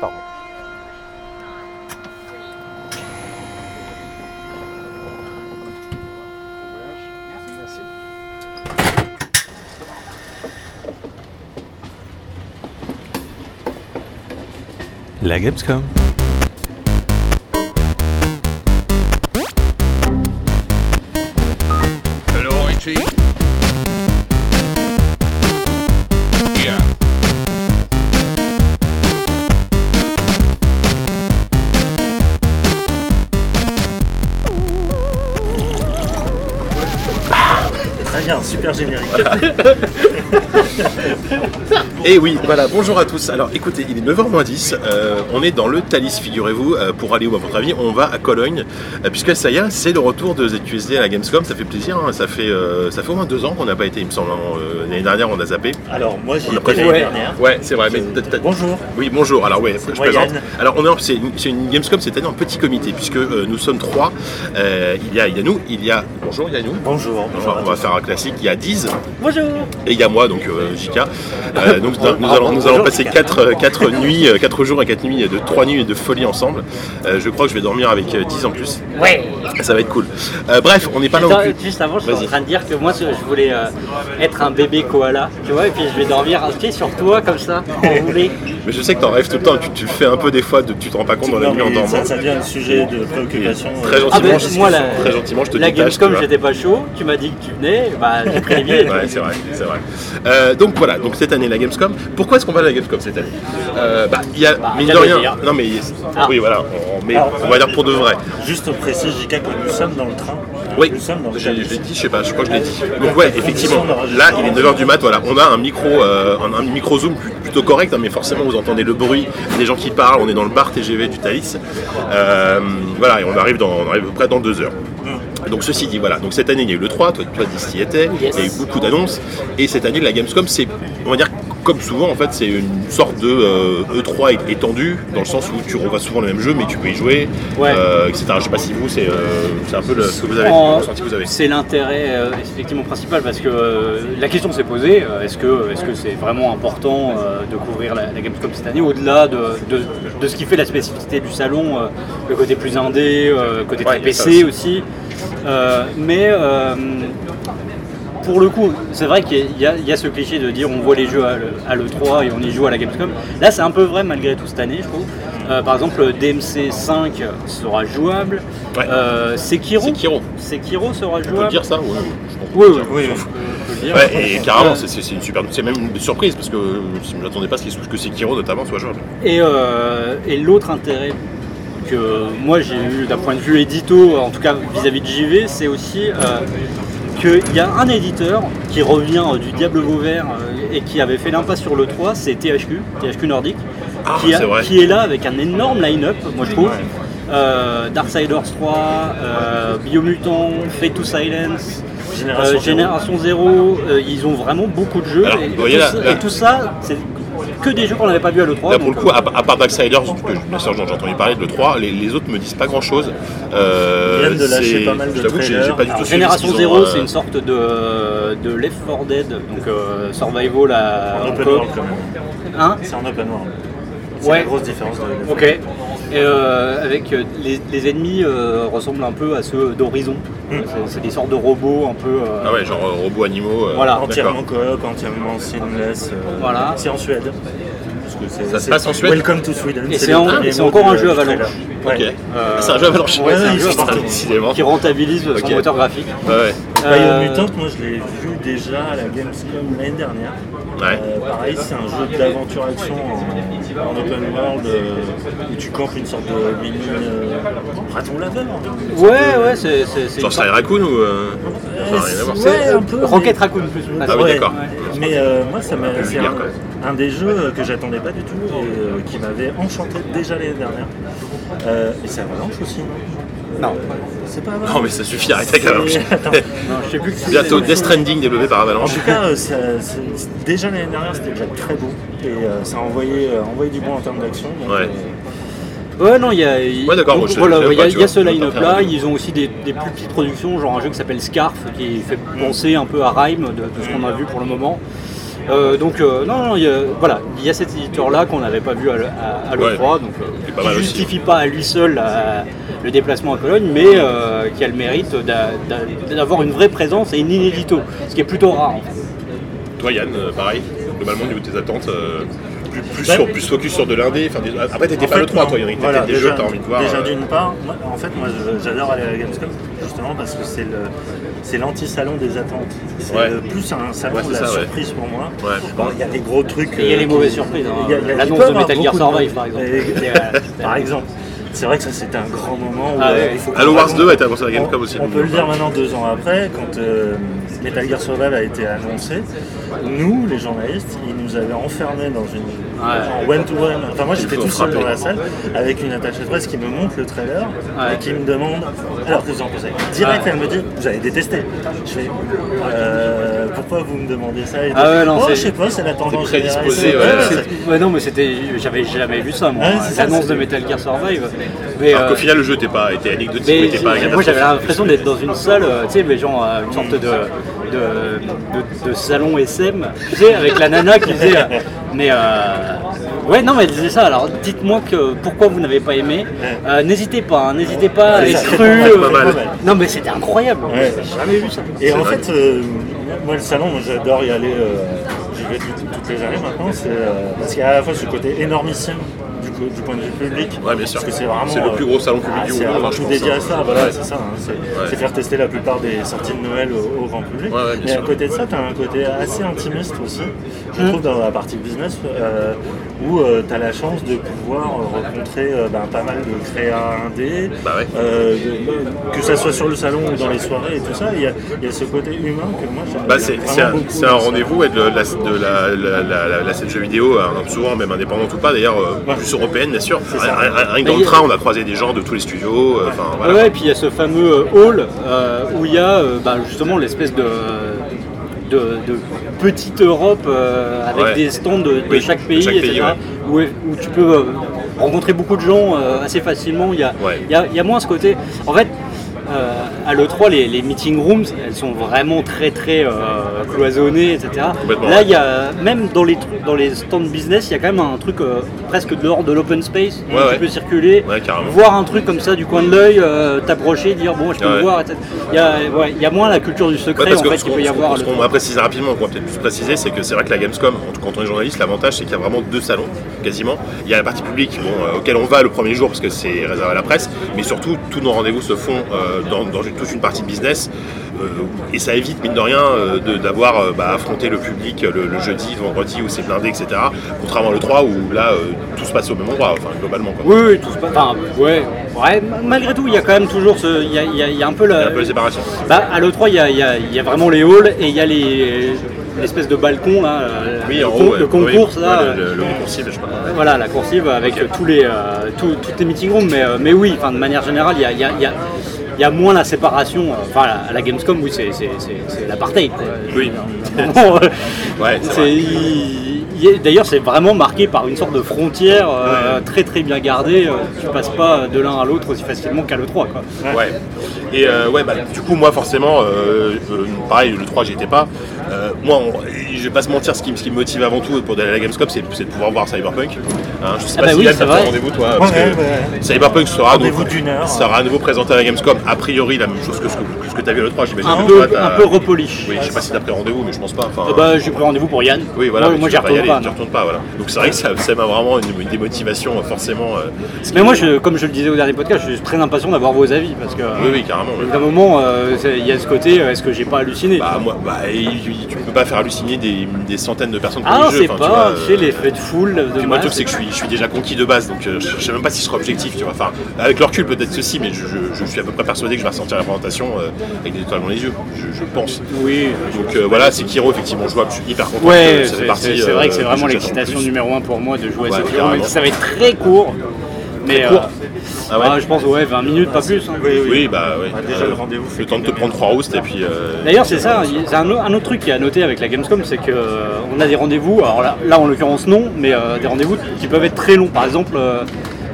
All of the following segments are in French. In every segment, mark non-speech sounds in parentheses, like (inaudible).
Pardon. La. Super générique. (laughs) Et oui, voilà, bonjour à tous. Alors écoutez, il est 9h moins 10, euh, on est dans le Thalys, figurez-vous, euh, pour aller où à votre avis On va à Cologne, euh, puisque ça y est, c'est le retour de ZQSD à la Gamescom, ça fait plaisir, hein. ça, fait, ça fait au moins deux ans qu'on n'a pas été, il me semble. hein. L'année dernière, on a zappé. Alors, moi, j'y On a étais préféré. l'année dernière. Ouais, c'est vrai. Mais Je- t'as- t'as- Bonjour. Oui, bonjour. Alors, ouais, je présente. Alors, on est en- c'est une, c'est une Gamescom cette année en petit comité, puisque euh, nous sommes trois. Euh, il, y a, il y a nous, il y a. Bonjour, il y a nous. Bonjour. Bonjour, on va faire un classique. Il y a 10 Bonjour. et il y a moi, donc euh, JK. Euh, donc nous, nous allons, nous allons passer 4, nuits, 4 jours et 4 nuits, de 3 nuits de folie ensemble. Euh, je crois que je vais dormir avec euh, 10 en plus. Ouais. Ça va être cool. Euh, bref, on n'est pas là juste avant, je suis en train de dire que moi, je voulais euh, être un bébé koala, tu vois, et puis je vais dormir pied sur toi comme ça, enroulé. (laughs) Mais je sais que t'en rêves tout le temps, tu, tu le fais un peu des fois, de, tu te rends pas compte dans la nuit en dormant. ça, ça devient un sujet de préoccupation. Très euh, gentil. Ah ben, Gentiment, moi, la, très gentiment, je te la Gamescom, j'étais pas chaud, tu m'as dit que tu venais, bah j'ai pris les billets. Ouais, c'est vrai, c'est vrai. Euh, donc voilà, donc cette année la Gamescom. Pourquoi est-ce qu'on va à la Gamescom cette année Euh, Bah, il y a mine de j'allais rien. Non mais Ah. oui, voilà, on, mais Alors, on va dire pour de vrai. Juste précise, JK, que nous sommes dans le train. Oui, je, l'ai dit, je sais pas, je crois que je l'ai dit. Donc ouais, effectivement, là il est 9h du mat, voilà, on a un micro, euh, un, un micro zoom plutôt correct, hein, mais forcément vous entendez le bruit des gens qui parlent, on est dans le bar TGV du Thalys. Euh, voilà, et on arrive, dans, on arrive à peu près dans deux heures. Donc ceci dit, voilà, donc cette année il y a eu le 3, toi, toi Dis y étais, Yes. il y a eu beaucoup d'annonces, et cette année la Gamescom c'est, on va dire comme souvent en fait c'est une sorte de euh, E3 é- étendu, dans le sens où tu revois souvent le même jeu mais tu peux y jouer, Ouais. euh, etc. Je sais pas si vous c'est, euh, un peu le, ce que vous avez, En- le ressenti que vous avez. C'est l'intérêt euh, effectivement principal parce que euh, la question s'est posée euh, est-ce que c'est vraiment important euh, de couvrir la, la Gamescom cette année au-delà de, de- de ce qui fait la spécificité du salon, euh, le côté plus indé, euh, le côté Ouais, très PC aussi. Euh, mais euh, pour le coup, c'est vrai qu'il y, a- il y a ce cliché de dire on voit les jeux à le- à l'E3 et on y joue à la Gamescom. Là, c'est un peu vrai malgré tout cette année, je trouve. Euh, par exemple, DMC 5 sera jouable. Ouais. Euh, Sekiro, Sekiro. Sekiro sera On peut jouable. dire ça ouais. Oui, oui, Oui. Ouais, et carrément, c'est, une super, c'est même une surprise parce que je ne m'attendais pas à ce que Sekiro notamment soit jouable. Et, euh, et l'autre intérêt que moi j'ai eu d'un point de vue édito, en tout cas vis-à-vis de JV, c'est aussi euh, qu'il y a un éditeur qui revient euh, du Diable Vauvert euh, et qui avait fait l'impasse sur le 3, c'est THQ, THQ Nordic, Ah, qui, a- est là avec un énorme line-up, moi je trouve. Euh, Darksiders 3, euh, Biomutant, Fate to Silence, Génération euh, Zéro. Génération Zéro, euh, ils ont vraiment beaucoup de jeux. Alors, et, tout là- ça, là- et tout ça, c'est que des jeux qu'on n'avait pas vu à l'E3. Là pour le coup, à, à part Darksiders, que bien sûr j'en- j'ai entendu parler de 3, les, les autres me disent pas grand chose. Ils viennent de lâcher pas mal de je j'ai, j'ai pas du tout Génération ce Zero, ont, euh, c'est une sorte de, de Left 4 Dead, donc euh, survival à En en open world quand même. Hein C'est en open world. C'est Ouais. la grosse différence de. Ok. Et euh, avec euh, les, les ennemis euh, ressemblent un peu à ceux d'Horizon. C'est, des sortes de robots un peu. euh, Ah ouais, genre euh, robots animaux. euh, Voilà. Entièrement coop, entièrement seamless. euh, Voilà. C'est en Suède. Parce que c'est- Ça se passe en Suède Welcome to Sweden. Et c'est en- encore un jeu Avalanche. Ok. Euh, c'est un jeu Avalanche. ouais, c'est un jeu décidément. qui rentabilise son moteur graphique. Ouais, ouais. Euh, Biomutant, moi je l'ai vu déjà à la Gamescom l'année dernière. Ouais. Euh, pareil, c'est un jeu d'aventure-action en, en open world euh, où tu campes une sorte de mini euh, raton laveur. Ouais, ouais, c'est. c'est, c'est Genre Sly Raccoon ou. euh, rien à voir. Ouais, un peu. Rocket mais- Raccoon plus. Ah oui, d'accord. Mais euh, moi, ça m'a, un, des jeux que j'attendais pas du tout et euh, qui m'avait enchanté déjà l'année dernière. Euh, et c'est Avalanche aussi, non? Non. C'est pas Avalanche. Non, mais ça suffit, arrête avec Avalanche. C'est- Attends. (laughs) Non, je sais plus. Bientôt c'est. Death Stranding développé par En Avalanche. tout cas, (laughs) euh, ça- déjà l'année dernière, c'était déjà très beau et euh, ça a envoyé, euh, envoyé du bon en termes d'action. Ouais. euh, Ouais, non, il y a. Ouais, d'accord, donc, moi, je- voilà, il y a, y ce line-up là. Ils ont aussi des, des plus petites productions, genre un jeu qui s'appelle Scarf, qui fait penser un peu à Rhyme, de, de ce qu'on a vu pour le moment. Euh, donc euh, non, non, il y a, voilà, il y a cet éditeur-là qu'on n'avait pas vu à, le- à- à l'E3, Ouais. donc euh, pas qui aussi, justifie pas à lui seul la- le déplacement à Cologne, mais qui a le mérite d'a- d'a- d'avoir une vraie présence et une inédito, ce qui est plutôt rare. en fait. Toi Yann, pareil, globalement au niveau de tes attentes, plus, plus, sur, plus focus sur de l'indé. enfin, des- Après t'étais En pas fait, le 3 non. toi Yannick, Voilà, t'étais des déjà, jeux que t'as envie de voir. Déjà euh, d'une part, moi, en fait moi j'adore aller à la Gamescom justement parce que c'est le c'est l'anti-salon des attentes. C'est Ouais. plus un salon Ouais, de la ça, ouais. surprise pour moi. Ouais. Bon, il y a des gros trucs. Il y a euh, les mauvaises surprises, hein. L'annonce de Metal Gear Survive, par exemple. Euh, par exemple. C'est vrai que ça c'était un grand moment. Où, Ah euh, ouais. il faut Halo Wars qu'on- 2 a été annoncé à la Gamescom on- aussi. On peut le dire maintenant deux ans après, quand euh, Metal Gear Survive a été annoncé, nous, les journalistes, ils nous avaient enfermés dans une en one to one. Enfin moi j'étais tout seul dans la salle avec une attachée de presse qui me montre le trailer Ouais. et qui me demande alors que vous en pensez. Direct Ouais. elle me dit vous avez détesté. Je fais euh, pourquoi vous me demandez ça et Ah ouais, non, oh, je sais pas c'est la tendance. prédisposé, ouais. non, mais c'était, j'avais jamais vu ça, moi. Ouais, c'est ça, L'annonce de Metal Gear Survive. Mais, Alors euh, qu'au final le jeu était pas était anecdotique, mais mais était pas j'ai- moi j'avais l'impression d'être dans une salle, euh, tu sais, mais genre euh, une sorte de, de, de- de salon SM, tu sais, avec la nana qui disait. euh, mais euh, ouais, non, mais elle disait ça. Alors dites-moi que pourquoi vous n'avez pas aimé. Euh, n'hésitez pas, hein, n'hésitez pas à Ouais, être ça, cru. c'est pas mal. Non, mais c'était incroyable. Ouais. J'ai jamais vu ça. Et en vrai. fait, euh, moi le salon, moi, j'adore y aller, euh, j'y vais tout- toutes les années maintenant, c'est, euh, parce qu'il y a à la fois ce côté énormissime du, point de vue public, Ouais, bien sûr. parce que c'est vraiment... C'est le plus gros salon public ah, du c'est monde, tout pense, dédié hein. à ça, voilà, Ouais. c'est ça, hein, c'est, c'est faire tester la plupart des sorties de Noël au, au grand public. Mais à côté de ça, tu as un côté assez intimiste aussi, je trouve dans la partie business, euh, où tu as la chance de pouvoir euh, rencontrer euh, ben, pas mal de créas indés, Bah ouais. euh, que ça soit sur le salon ou dans les soirées et tout ça, il y a, il y a ce côté humain que moi j'aime Bah, bien c'est un, rendez-vous de, la, de la, la, la, la- la scène jeux vidéo, hein, souvent même indépendante ou pas, d'ailleurs euh, plus européenne bien sûr. Rien- que dans le train, on a croisé des gens de tous les studios. euh, Enfin voilà. Ouais, et puis il y a ce fameux euh, hall euh, où il y a euh, bah, justement l'espèce de, de, de petite Europe euh, avec Ouais. des stands de, de Oui, chaque de pays, ouais. où, où tu peux euh, rencontrer beaucoup de gens euh, assez facilement. Il y, a, il, y a, il y a moins ce côté. En fait, euh, à l'E3, les, les meeting rooms, elles sont vraiment très très euh, cloisonnées, etc. Là, il y a même dans les, trucs- dans les stands business, il y a quand même un truc euh, presque de l'ordre de l'open space où Ouais, tu ouais. peux circuler, Ouais, voir un truc comme ça du coin de l'œil, euh, t'approcher, dire bon, je peux le voir, etc. Il y a, ouais, il y a moins la culture du secret en fait qu'il peut y avoir. ce qu'on va préciser rapidement, qu'on va peut-être plus préciser, c'est que c'est vrai que la Gamescom, quand on est journaliste, l'avantage c'est qu'il y a vraiment deux salons, quasiment. Il y a la partie publique bon, euh, auquel on va le premier jour parce que c'est réservé à la presse, mais surtout tous nos rendez-vous se font euh, dans, dans une- toute une partie business. euh, et ça évite, mine de rien, euh, d'avoir euh, bah, affronté le public le, le jeudi, le vendredi où c'est blindé, etc. Contrairement au 3 où là euh, tout se passe au même endroit, enfin globalement. Quoi. Oui, oui, tout se passe. Enfin, ouais, ouais, ma- malgré tout, il y a quand même toujours ce. Il y a, il y un peu Il y la. a un peu de séparation. Bah, à l'E3, il y a, il y a- il y a vraiment les halls et il y a les l'espèce de balcon là, Oui, le, en con- haut, ouais. le concours Oui, là, ouais, le, le, le cible, je Voilà, la coursive avec tous les, euh, toutes les meeting rooms, mais, euh, mais oui, enfin, de manière générale, il y a, y a- il y a- il y a moins la séparation. euh, Enfin, à la Gamescom, oui, c'est, c'est, c'est, c'est l'apartheid. quoi. Oui. (laughs) Ouais, c'est D'ailleurs, c'est vraiment marqué par une sorte de frontière euh, très très bien gardée. Tu passes pas de l'un à l'autre aussi facilement qu'à l'E3. Quoi. Ouais. Et euh, ouais, bah, du coup, moi, forcément, euh, pareil, le 3, j'y étais pas. Euh, moi, on- je vais pas se mentir, ce qui, me- ce qui me motive avant tout pour aller à la Gamescom, c'est de pouvoir voir Cyberpunk. Hein, je sais Ah pas bah si oui, Yann, t'as rendez-vous, toi, parce Ouais, que ouais. Cyberpunk sera, donc- à nouveau présenté à la Gamescom. A priori, la même chose que ce que, que que tu as vu à l'E3, j'imagine. Un, peu, toi, un peu repolish. Oui, je sais pas si t'as pris rendez-vous, mais je pense pas. Enfin, Eh bah, j'ai pris rendez-vous pour Yann. oui, voilà, moi, j'y vas pas retourne pas. voilà. Donc c'est vrai que ça, ça m'a vraiment une, une démotivation, euh, forcément. euh, Mais moi, je, comme je le disais au dernier podcast, je suis très impatient d'avoir vos avis parce que. Oui, oui, carrément. D'un moment, il y a ce côté, est-ce que j'ai pas halluciné? Bah, moi, bah, tu peux pas faire halluciner des, des centaines de personnes pour Ah, le jeu. enfin, pas, tu euh, l'effet de foule. De moi, le truc, c'est que je suis, je suis déjà conquis de base, donc euh, je, je sais même pas si ce sera objectif, tu vois. Enfin, avec le recul, peut-être ceci, mais je, je- je suis à peu près persuadé que je vais ressortir la présentation euh, avec des étoiles dans les yeux, je, je pense. Oui, Donc voilà, c'est Kiro, effectivement, jouable, je suis hyper content. Ouais, que ça fait c'est partie, c'est- c'est vrai que c'est vraiment l'excitation numéro un pour moi de jouer à ce carrément. Ça va être très court. Mais court euh, Ah ouais ah, je pense ouais 20 minutes, pas plus. hein. Oui, bah oui. Bah, déjà, le rendez-vous Le temps de te prendre trois roustes et puis. euh, D'ailleurs, c'est ça, il- c'est un, au- un autre truc qui est à noter avec la Gamescom, c'est qu'on a des rendez-vous, alors là, là, en l'occurrence non, mais euh, des rendez-vous qui peuvent être très longs. Par exemple, euh,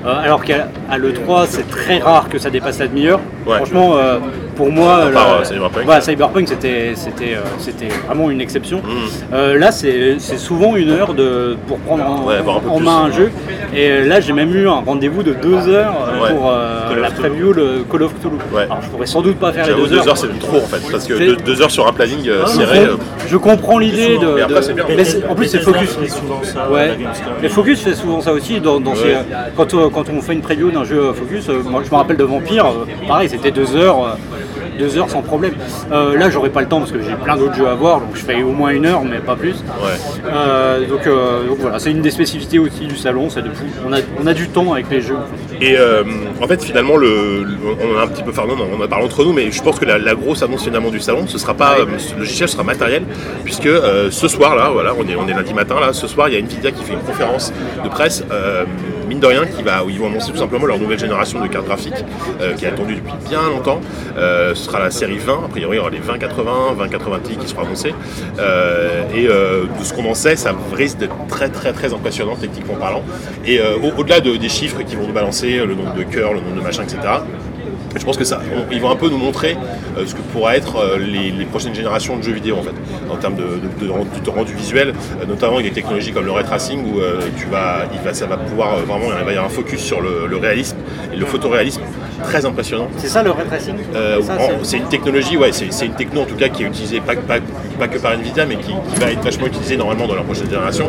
euh, alors qu'à à l'E3, c'est très rare que ça dépasse la demi-heure. Ouais. Franchement, euh, pour moi, part, euh, Cyberpunk. voilà, Cyberpunk, c'était c'était, euh, c'était vraiment une exception. Mm. Euh, là, c'est c'est souvent une heure de, pour prendre en, Ouais, main un jeu. Et là, j'ai même eu un rendez-vous de deux heures Ouais. pour euh, la preview, le Call of Cthulhu. Ouais. Alors, je pourrais sans doute pas faire les deux, deux heures, c'est trop en fait. Parce que deux, deux heures sur un planning Je serré. euh, comprends- Je comprends l'idée de. Mais après, de- c'est bien. mais c'est- en plus, c'est Focus. fait souvent ça, Ouais. Mais Focus fait souvent ça aussi. Dans, dans ses- Ouais. quand, quand on fait une preview d'un jeu Focus, moi je me rappelle de Vampire, pareil, c'était deux heures. Deux heures sans problème. Euh, là, j'aurais pas le temps parce que j'ai plein d'autres jeux à voir, donc je fais au moins une heure, mais pas plus. Ouais. Euh, donc, euh, donc voilà, c'est une des spécificités aussi du salon, c'est de fou. On a, on a du temps avec les jeux. Et en fait, finalement, le, le- on a un petit peu parlé, on en a parlé entre nous, mais je pense que la, la grosse annonce finalement du salon, ce sera pas euh, le logiciel, ce sera matériel, puisque ce soir là, voilà, on est, on est lundi matin là, ce soir, il y a Nvidia qui fait une conférence de presse. Mine de rien, qui va, où ils vont annoncer tout simplement leur nouvelle génération de cartes graphiques euh, qui est attendue depuis bien longtemps. Euh, ce sera la série 20, a priori il y aura les 2080, 2080 Ti qui seront annoncés. Euh, et de ce qu'on en sait, ça risque d'être très très très impressionnant techniquement parlant. Et au- au-delà de- des chiffres qui vont nous balancer, le nombre de cœurs, le nombre de machins, etc. Je pense que ça, on- ils vont un peu nous montrer euh, ce que pourraient être euh, les, les prochaines générations de jeux vidéo en fait, en termes de, de- de rendu, de rendu visuel, euh, notamment avec des technologies comme le ray tracing où tu vas, il va, ça va pouvoir vraiment, il va y avoir un focus sur le, le réalisme et le photoréalisme très impressionnant. C'est ça le ray tracing? C'est- une technologie, ouais, c'est c'est une techno en tout cas qui est utilisée pas, pas- pas que par Nvidia, mais qui, qui va être vachement utilisée normalement dans la prochaine génération.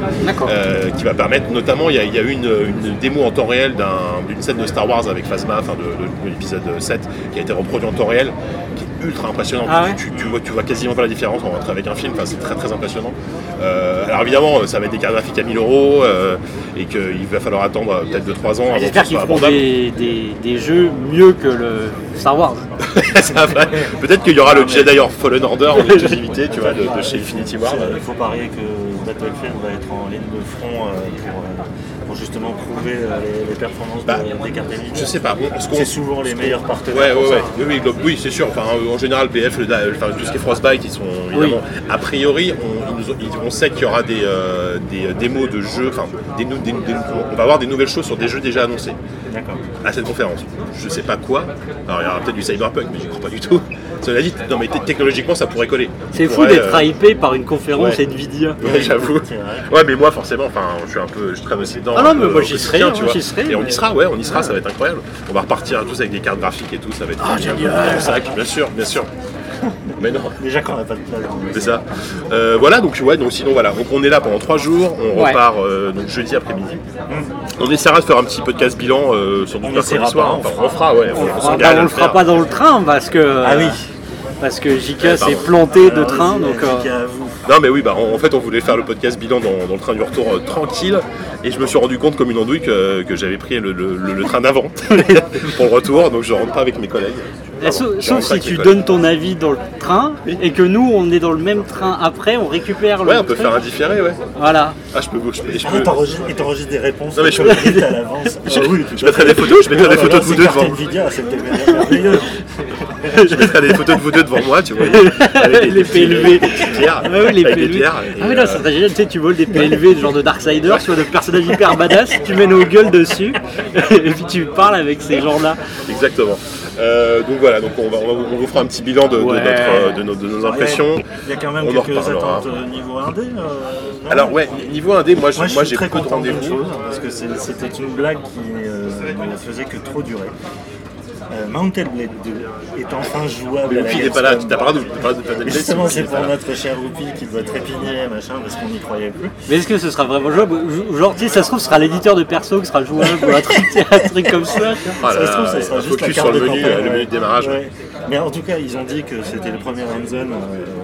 Euh, qui va permettre, notamment, il y a, il y a eu une, une démo en temps réel d'un- d'une scène de Star Wars avec Phasma, enfin de, de- de l'épisode 7, qui a été reproduit en temps réel, qui est ultra impressionnant. Ah ouais tu, tu vois, tu vois quasiment pas la différence entre avec un film, enfin, c'est très très impressionnant. Euh, alors évidemment, ça va être des cartes graphiques à 1000 euros euh, et qu'il va falloir attendre peut-être 2-3 ans avant que J'espère ce qu'ils soit feront abordable. des, des- des jeux mieux que le Star Wars. (laughs) Peut-être qu'il y aura le Jedi or Fallen Order en (laughs) exclusivité, tu vois, de, de chez Infinity Ward. Il faut parier que Battlefield va être en ligne de front euh, pour, euh, pour justement prouver euh, les, les performances Bah, de- des cartes Nvidia. Je sais pas. C'est souvent les meilleurs partenaires. Ouais, ouais, ouais. Oui, oui, c'est sûr. Enfin, en général, BF, le, enfin, tout ce qui est Frostbite, ils sont évidemment. A priori, on, sait qu'il y aura des, euh, des euh, démos de jeux, enfin, des, nou- des- des- on va avoir des nouvelles choses sur des jeux déjà annoncés D'accord. à cette conférence. Je sais pas quoi. Alors, il y aura peut-être du Cyberpunk, mais j'y crois pas du tout. Cela dit, non, mais technologiquement, ça pourrait coller. C'est fou d'être euh, hypé par une conférence ouais. Nvidia. Ouais, j'avoue. Ouais, mais moi, forcément, enfin, je suis un peu, je traîne aussi dedans. Ah non, mais peu moi, j'y serai, tu moi, vois. serai, Et on y sera, ouais, on y sera, ça va être incroyable. On va repartir tous avec des cartes graphiques et tout, ça va être. Ah, génial. Sac, bien sûr, bien sûr. (laughs) Mais non. Déjà qu'on n'a pas de place. C'est ça. Euh, voilà, donc ouais, donc sinon voilà, donc on est là pendant trois jours, on Ouais. repart euh, donc jeudi après-midi. On essaiera de faire un petit podcast bilan euh, sur du mercredi soir. pas, hein. on Enfin, fera. ouais, on, On fera- bah, le fera pas dans le train parce que Ah oui. parce que JK Ouais, s'est planté de Alors, train donc Non mais oui, bah, en en fait on voulait faire le podcast bilan dans, dans le train du retour euh, tranquille et je me suis rendu compte comme une andouille que, que j'avais pris le, le- le- le train d'avant (laughs) pour le retour, donc je rentre pas avec mes collègues. sauf, Je si tu donnes ton avis dans le train et que nous on est dans le même train après on récupère le Ouais, on peut faire un différé, ouais. voilà Ah, je peux, je peux, je Ah, peux- il t'enregistre il t'enregistre des réponses. Non, mais je- écrites (laughs) à l'avance. (laughs) Ah oui, je mettrai des photos, je mettrai des photos là, de vous deux devant. (laughs) Je mettrai des photos de vous deux devant moi, tu vois. Avec Les PLV. Ah oui, les PLV. pierres, Ah oui, non, euh, ça serait génial, tu sais, tu voles des PLV, genre de Darksider, sur des personnages hyper badass, tu mets nos gueules dessus, (laughs) et puis tu parles avec ces gens-là. Exactement. Euh, donc voilà, donc on, va, on, va- on vous fera un petit bilan de, de Ouais. notre, euh, de, nos, de nos impressions. Il y a quand même On quelques attentes niveau indé. euh, non Alors ouais, niveau indé, moi, je- Moi, j'ai très peu de rendez-vous. parce que c'est- c'était une blague qui euh, ne faisait que trop durer. Euh, Mounted Blade 2 est enfin jouable. Mais Whoopi n'est pas là, Gamescom. t'as pas de pas de- t'as de- Justement, c'est pour notre cher Whoopi qui doit trépigner, machin, parce qu'on n'y croyait plus. Mais est-ce que ce sera vraiment jouable Genre, tu sais, ça se trouve, ce sera l'éditeur de perso qui sera jouable, ou un truc, (laughs) un truc comme ça. tu là ça se trouve, ça sera un juste la focus carte sur le de menu, campagne, euh, le ouais. menu de démarrage. Ouais. Mais en tout cas, ils ont dit que c'était le premier hands-on euh,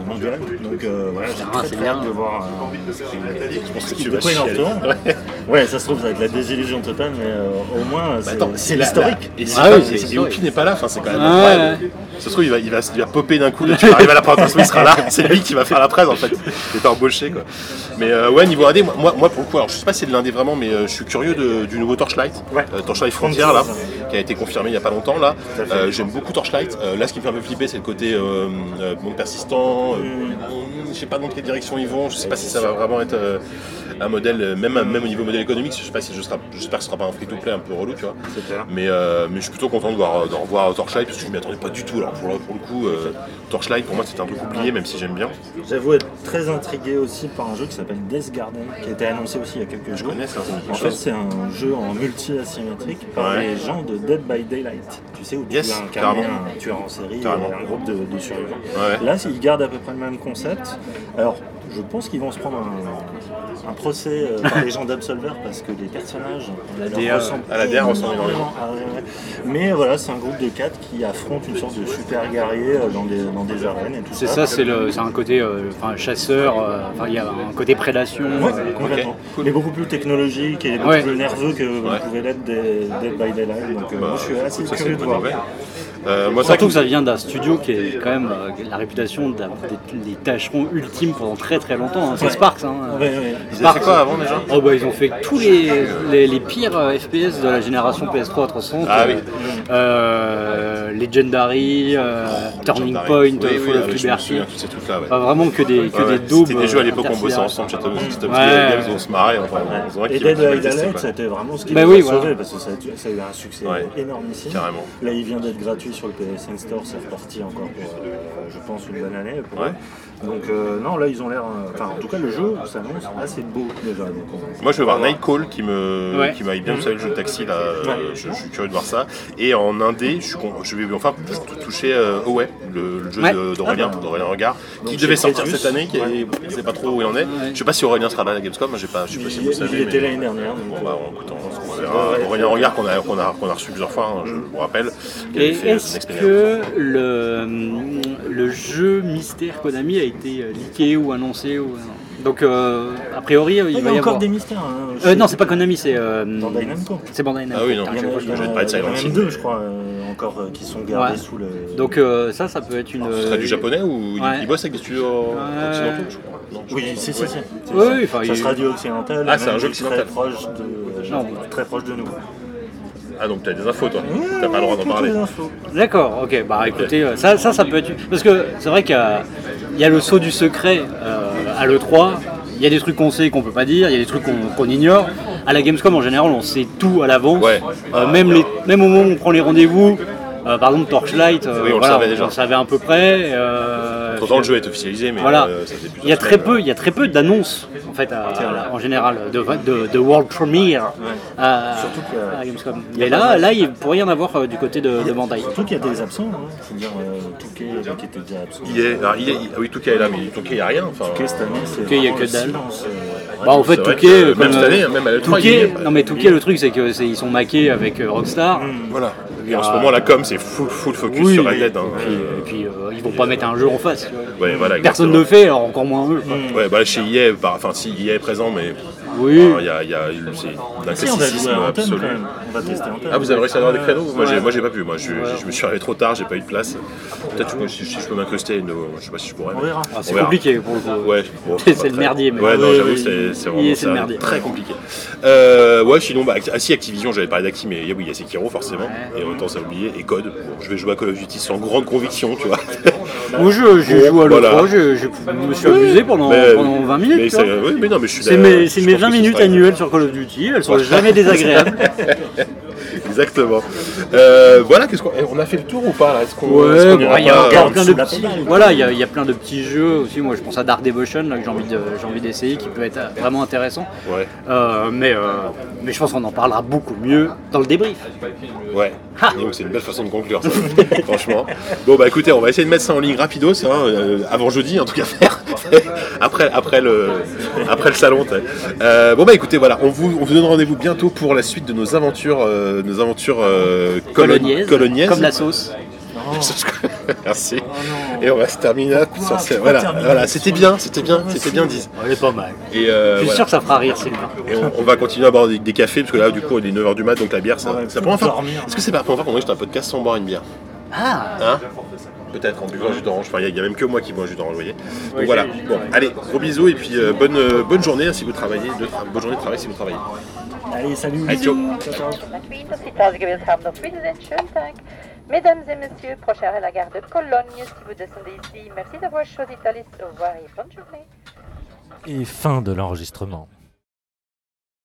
mondial. Donc euh, voilà, j'ai très c'est très bien. hâte de voir euh, Je pense que ce tu vas. Ouais. Ouais, ça se trouve, ça va être la désillusion totale, mais euh, au moins, c'est Attends, c'est la- Et si Ah historique. N'est pas là, enfin, c'est quand même. Ça se trouve, il va, il, va, il va popper d'un coup, là, tu vas arriver à la présentation, il sera là, (laughs) c'est lui qui va faire la presse en fait. Il est embauché quoi. Mais euh, ouais, niveau indé, moi, moi, pour le coup, alors je sais pas si c'est de l'indé vraiment, mais euh, je suis curieux de- du nouveau Torchlight, Ouais. Euh, Torchlight Frontier là. Qui a été confirmé il n'y a pas longtemps là. Euh, J'aime beaucoup Torchlight. Euh, là, ce qui me fait un peu flipper, c'est le côté euh, monde persistant. Je sais pas dans quelle direction ils vont. Je sais pas si ça va vraiment être un modèle, même, même au niveau modèle économique. Je sais pas si je j'espère que ce sera pas un free-to-play un peu relou, tu vois. Mais, mais je suis plutôt content de, voir, de revoir Torchlight parce que je m'y attendais pas du tout. Alors pour, le- pour le coup, Torchlight pour moi c'était un peu oublié, même si j'aime bien. J'avoue être très intrigué aussi par un jeu qui s'appelle Death Garden, qui a été annoncé aussi il y a quelques Je jours. connais ça. En fait, c'est un jeu en multi-asymétrique par Ouais. les gens de Dead by Daylight. Tu sais, où tu Yes, carrément. un tueur en série et un groupe de, de survivants. Ouais. Là, ils gardent à peu près le même concept. Alors, je pense qu'ils vont se prendre un, un procès euh, par les gens d'Absolver parce que les personnages leur DA, ressemblent à la DA ressemble énormément. Ah. Mais voilà, c'est un groupe de quatre qui affrontent une sorte de super guerrier euh, dans des, dans des arènes et tout C'est ça, c'est le- c'est un côté euh, enfin, chasseur, euh, enfin, il y a un côté prédation. Ouais, euh, complètement. Mais beaucoup plus technologique et beaucoup Ouais. plus nerveux que Ouais. pouvait l'être des Dead by Daylight. Donc euh, Bah, moi je suis assez curieux de voir. nouvelle. Euh, moi, Surtout que ça vient d'un studio qui est quand même euh, la réputation d'avoir des- les tâcherons ultimes pendant très très longtemps. hein. C'est Ouais. Sparks. Hein. Ouais, ouais. Ils avaient fait quoi avant déjà Oh bah ils ont fait tous les, les, les pires euh, FPS de la génération PS3 360. Ah oui. Euh, Legendary, euh, Turning Point, Oui, oui, Fall of me Liberty. souviens de tous ces trucs-là. ouais. Enfin, vraiment que des, que Ouais, des daubes. C'était des jeux à l'époque euh, on bossait ensemble Ouais. Games, on se marrait. Enfin, vrai Et Dead testé, Daylight, quoi. c'était vraiment ce qui Bah les oui, a voilà. sauvés parce que ça a, ça a eu un succès Ouais. énormissime. Carrément. Là, il vient d'être gratuit sur le PSN Store, c'est reparti encore pour, euh, je pense, une bonne année. Pour Ouais. eux. Donc, euh, non, là, ils ont l'air. euh, Enfin, en tout cas, le jeu s'annonce assez beau déjà. Donc, on- Moi je vais voir Nightcall qui me Ouais. qui m'aille bien, vous savez le jeu de taxi là, euh, je suis curieux de voir ça. Et en indé, je, suis con- je vais enfin toucher euh, Away, le, le jeu Ouais. d'Aurélien, Ah d'Aurélien Regard, qui devait sortir cette année, qui est- Ouais. je sais pas trop où il en est. Je sais pas si Aurélien sera là à la Gamescom, j'ai pas, je sais pas si il, vous il savez. était mais- l'année dernière. Bon, bah, on, écoute, on- on Ça devrait Aurélien être- Regard qu'on a, qu'on a, qu'on a reçu plusieurs fois, hein, je vous rappelle. Et euh, est-ce que le, le jeu Mystère Konami a été euh, leaké ou annoncé ou... Donc euh, a priori il Il y va a y encore avoir... des mystères. hein, Euh, non c'est pas Konami c'est... euh, Bandai Namco. C'est Bandai Namco. Ah oui, non. Putain, Il y en chaque a, fois, je a- vais pas être il y en a Silent Hill. je crois, euh, encore euh, qui sont gardés Ouais. sous le. Donc euh, ça, ça peut être une... Ce serait du japonais ou il- Ouais. il bosse avec des studios occidentaux je crois Non, je Oui, si, Oui, si. oui, enfin, ça il- sera du occidental. Ah, c'est un jeu occidental. Très proche de, Non. très proche de nous. Ah donc t'as des infos toi, t'as pas le droit d'en parler. D'accord, ok, bah écoutez, euh, ça, ça, ça peut être... Parce que c'est vrai qu'il y a, il y a le saut du secret euh, à l'E3, il y a des trucs qu'on sait et qu'on peut pas dire, il y a des trucs qu'on ignore. À la Gamescom en général, on sait tout à l'avance. Ouais. Euh, même, les, même au moment où on prend les rendez-vous, euh, par exemple Torchlight, euh, Oui, on le voilà, savait déjà. on le savait à peu près. euh, Pourtant le jeu est officialisé mais voilà. euh, ça faisait plusieurs Il y a très peu, il y a très peu d'annonces en fait à- en général de, de, de world premiere à, Surtout qu'il y a- à Gamescom. Mais là, là, il pourrait y en avoir euh, du côté de, de Bandai. Surtout qu'il y a des absents, hein. c'est-à-dire euh, Touquet qui était déjà absent. Il est, alors, il est, il- oui, Touquet est là, mais Touquet, il n'y a rien. Enfin, Touquet cette année, c'est Touquet, il y a que le dalle. Bah en fait Touquet, que même cette année, même à l'E3, il Touquet, y est. non mais Touquet, le truc c'est que c'est- ils sont maqués avec euh, Rockstar. Voilà. Et en ce moment, la com, c'est full, full focus Oui, sur Red et Dead. hein. puis, et puis, euh, ils vont pas mettre un jeu en face. Ouais, voilà, Personne ne le fait, alors encore moins eux. quoi. Ouais, bah chez EA, bah, enfin si EA est présent, mais Oui. il y a, y a c'est d'un classicisme absolu. Ah, vous avez réussi à avoir des créneaux? Moi, j'ai, Ouais. moi, j'ai pas pu. Moi, je, je me suis arrivé trop tard, j'ai pas eu de place. Peut-être que si, si je peux m'incruster, je sais pas si je pourrais. Verra. Ah, c'est compliqué pour le coup. Ouais, bon, (laughs) C'est le très- merdier, mais- Ouais, non, Oui, j'avoue, c'est, vraiment ça, merdier. très compliqué. Euh, ouais, sinon, bah, ah, si Activision, j'avais parlé d'Acti, mais oui, il y a Sekiro forcément, et en ça a oublié, et Code. Bon, je vais jouer à Call of Duty sans grande conviction, tu vois. (laughs) Moi je, je joue à l'E3, Voilà. je, je me suis amusé pendant, Mais- pendant 20 minutes. Mais, tu ça- vois. oui, mais non, mais je suis C'est mes, mes pense 20 que ce minutes annuelles sur Call of Duty, elles sont (laughs) jamais désagréables. (laughs) (laughs) Exactement. Euh, voilà, qu'est-ce qu'on, eh, on a fait le tour ou pas là? Est-ce qu'on, Ouais, y a plein de petits. Voilà, il y, y a plein de petits jeux aussi. Moi, je pense à Dark Devotion là, que j'ai envie de, j'ai envie d'essayer, qui peut être vraiment intéressant. Ouais, Euh, mais, euh, mais je pense qu'on en parlera beaucoup mieux dans le débrief. ouais. Donc c'est une belle façon de conclure ça, (laughs) franchement. Bon bah écoutez, on va essayer de mettre ça en ligne rapidos, hein, avant jeudi en tout cas faire. (laughs) après, après, le, après le salon. bon bah écoutez, voilà, on vous, on vous donne rendez-vous bientôt pour la suite de nos aventures, euh, nos aventures euh, colon- Colognaise, colognaise. comme la sauce. (laughs) (laughs) Merci. Et on va se terminer là sur Voilà, terminer voilà, c'était bien, c'était bien, c'était bien dit. Elle est pas mal. Et euh, Je suis voilà. sûr que ça fera rire Sylvain. Et on, on va continuer à boire des, des cafés parce que là du coup il est 9h du mat donc la bière ça, Ouais, première fois. dormir. Est-ce que c'est pas la première fois qu'on enregistre un podcast sans boire une bière Ah Hein Peut-être en buvant un jus d'orange. Enfin il y a- il y, a même que moi qui bois un jus d'orange, vous voyez. Donc voilà. Bon, allez, gros bisous et puis euh, bonne, euh, bonne journée hein, si vous travaillez. De bonne journée de travail si vous travaillez. Allez, salut. Allez, ciao. Ciao, ciao. Mesdames et messieurs, prochain arrêt la gare de Cologne. Si vous descendez ici, merci d'avoir choisi Thalys. Au revoir et bonne journée. Et fin de l'enregistrement.